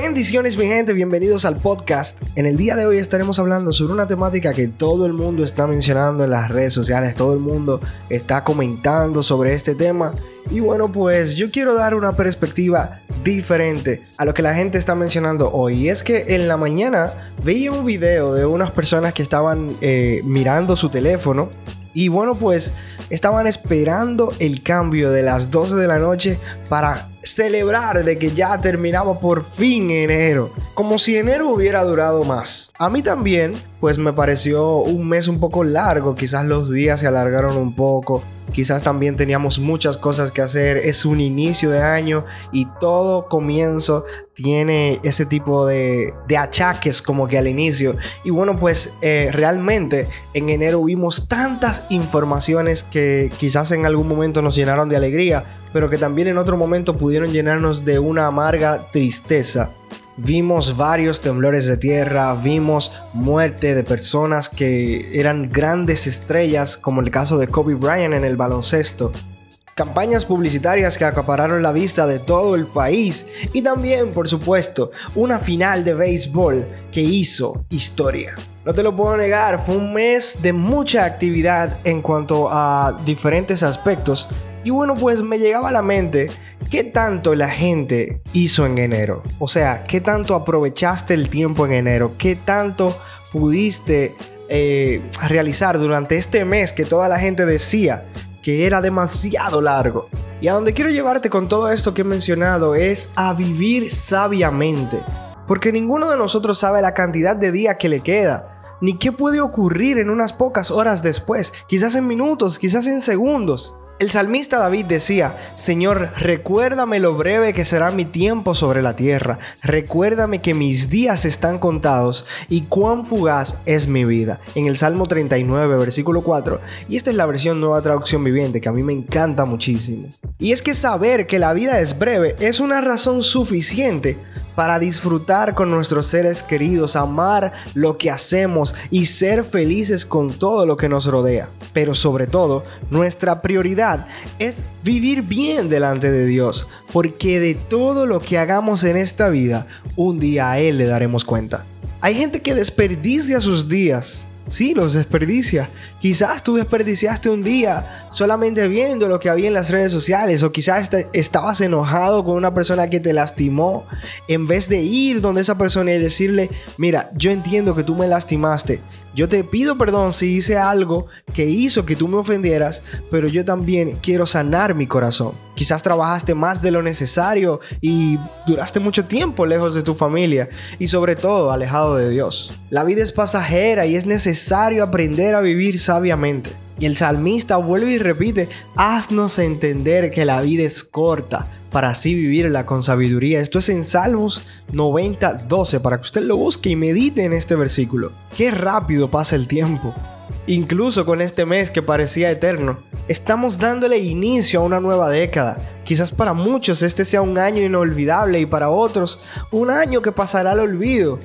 Bendiciones mi gente, bienvenidos al podcast. En el día de hoy estaremos hablando sobre una temática que todo el mundo está mencionando en las redes sociales, todo el mundo está comentando sobre este tema. Y bueno, pues yo quiero dar una perspectiva diferente a lo que la gente está mencionando hoy. Y es que en la mañana veía un video de unas personas que estaban eh, mirando su teléfono y bueno, pues estaban esperando el cambio de las 12 de la noche para celebrar de que ya terminaba por fin enero. Como si enero hubiera durado más. A mí también, pues me pareció un mes un poco largo. Quizás los días se alargaron un poco. Quizás también teníamos muchas cosas que hacer. Es un inicio de año y todo comienzo tiene ese tipo de, achaques como que al inicio. Y bueno, pues eh, realmente en enero vimos tantas informaciones que quizás en algún momento nos llenaron de alegría, pero que también en otro momento pudieron llenarnos de una amarga tristeza. Vimos varios temblores de tierra, vimos muerte de personas que eran grandes estrellas, como el caso de Kobe Bryant en el baloncesto. Campañas publicitarias que acapararon la vista de todo el país y también, por supuesto, una final de béisbol que hizo historia. No te lo puedo negar, fue un mes de mucha actividad en cuanto a diferentes aspectos. Y bueno, pues me llegaba a la mente ¿Qué tanto la gente hizo en enero? O sea, ¿qué tanto aprovechaste el tiempo en enero? ¿Qué tanto pudiste eh, realizar durante este mes que toda la gente decía que era demasiado largo? Y a donde quiero llevarte con todo esto que he mencionado es a vivir sabiamente. Porque ninguno de nosotros sabe la cantidad de días que le queda, ni qué puede ocurrir en unas pocas horas después, quizás en minutos, quizás en segundos. El salmista David decía, Señor, recuérdame lo breve que será mi tiempo sobre la tierra, recuérdame que mis días están contados y cuán fugaz es mi vida. En el Salmo 39, versículo 4, y esta es la versión nueva traducción viviente que a mí me encanta muchísimo. Y es que saber que la vida es breve es una razón suficiente para disfrutar con nuestros seres queridos, amar lo que hacemos y ser felices con todo lo que nos rodea. Pero sobre todo, nuestra prioridad es vivir bien delante de Dios, porque de todo lo que hagamos en esta vida, un día a Él le daremos cuenta. Hay gente que desperdicia sus días Sí, los desperdicia. Quizás tú desperdiciaste un día solamente viendo lo que había en las redes sociales o quizás estabas enojado con una persona que te lastimó en vez de ir donde esa persona y decirle, mira, yo entiendo que tú me lastimaste, yo te pido perdón si hice algo que hizo que tú me ofendieras, pero yo también quiero sanar mi corazón. Quizás trabajaste más de lo necesario y duraste mucho tiempo lejos de tu familia y sobre todo alejado de Dios. La vida es pasajera y es necesario aprender a vivir sabiamente. Y el salmista vuelve y repite, haznos entender que la vida es corta para así vivirla con sabiduría. Esto es en Salmos 90, 12, para que usted lo busque y medite en este versículo. Qué rápido pasa el tiempo. Incluso con este mes que parecía eterno, estamos dándole inicio a una nueva década. Quizás para muchos este sea un año inolvidable y para otros un año que pasará al olvido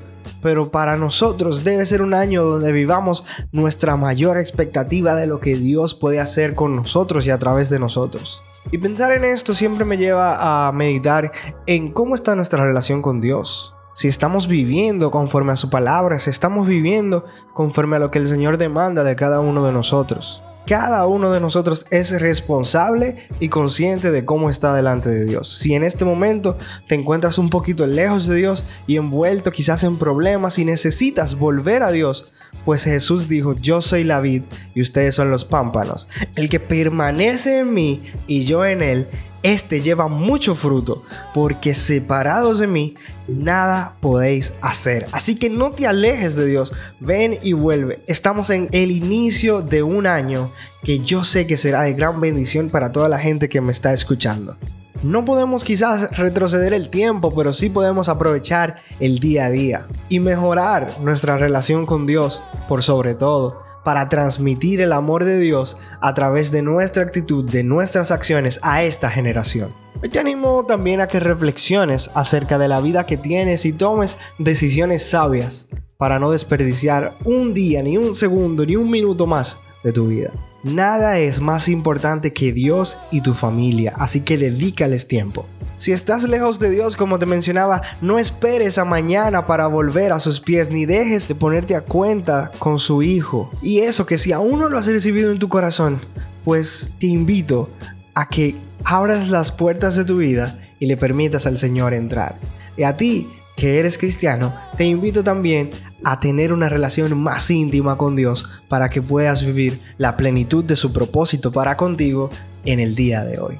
pero para nosotros debe ser un año donde vivamos nuestra mayor expectativa de lo que Dios puede hacer con nosotros y a través de nosotros. Y pensar en esto siempre me lleva a meditar en cómo está nuestra relación con Dios. Si estamos viviendo conforme a su palabra, si estamos viviendo conforme a lo que el Señor demanda de cada uno de nosotros. Cada uno de nosotros es responsable y consciente de cómo está delante de Dios. Si en este momento te encuentras un poquito lejos de Dios y envuelto quizás en problemas y necesitas volver a Dios, pues Jesús dijo, yo soy la vid y ustedes son los pámpanos. El que permanece en mí y yo en él, este lleva mucho fruto, porque separados de mí, nada podéis hacer. Así que no te alejes de Dios, ven y vuelve. Estamos en el inicio de un año que yo sé que será de gran bendición para toda la gente que me está escuchando. No podemos quizás retroceder el tiempo, pero sí podemos aprovechar el día a día y mejorar nuestra relación con Dios por sobre todo para transmitir el amor de Dios a través de nuestra actitud, de nuestras acciones a esta generación. te animo también a que reflexiones acerca de la vida que tienes y tomes decisiones sabias para no desperdiciar un día, ni un segundo, ni un minuto más de tu vida. Nada es más importante que Dios y tu familia, así que dedícales tiempo. Si estás lejos de Dios, como te mencionaba, no esperes a mañana para volver a sus pies, ni dejes de ponerte a cuenta con su Hijo. Y eso que si aún no lo has recibido en tu corazón, pues te invito a que abras las puertas de tu vida y le permitas al Señor entrar. Y a ti, que eres cristiano, te invito también a tener una relación más íntima con Dios para que puedas vivir la plenitud de su propósito para contigo en el día de hoy.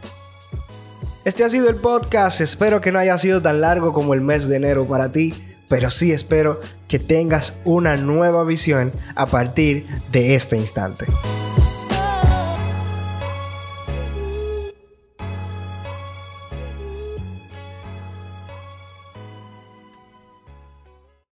Este ha sido el podcast, espero que no haya sido tan largo como el mes de enero para ti, pero sí espero que tengas una nueva visión a partir de este instante.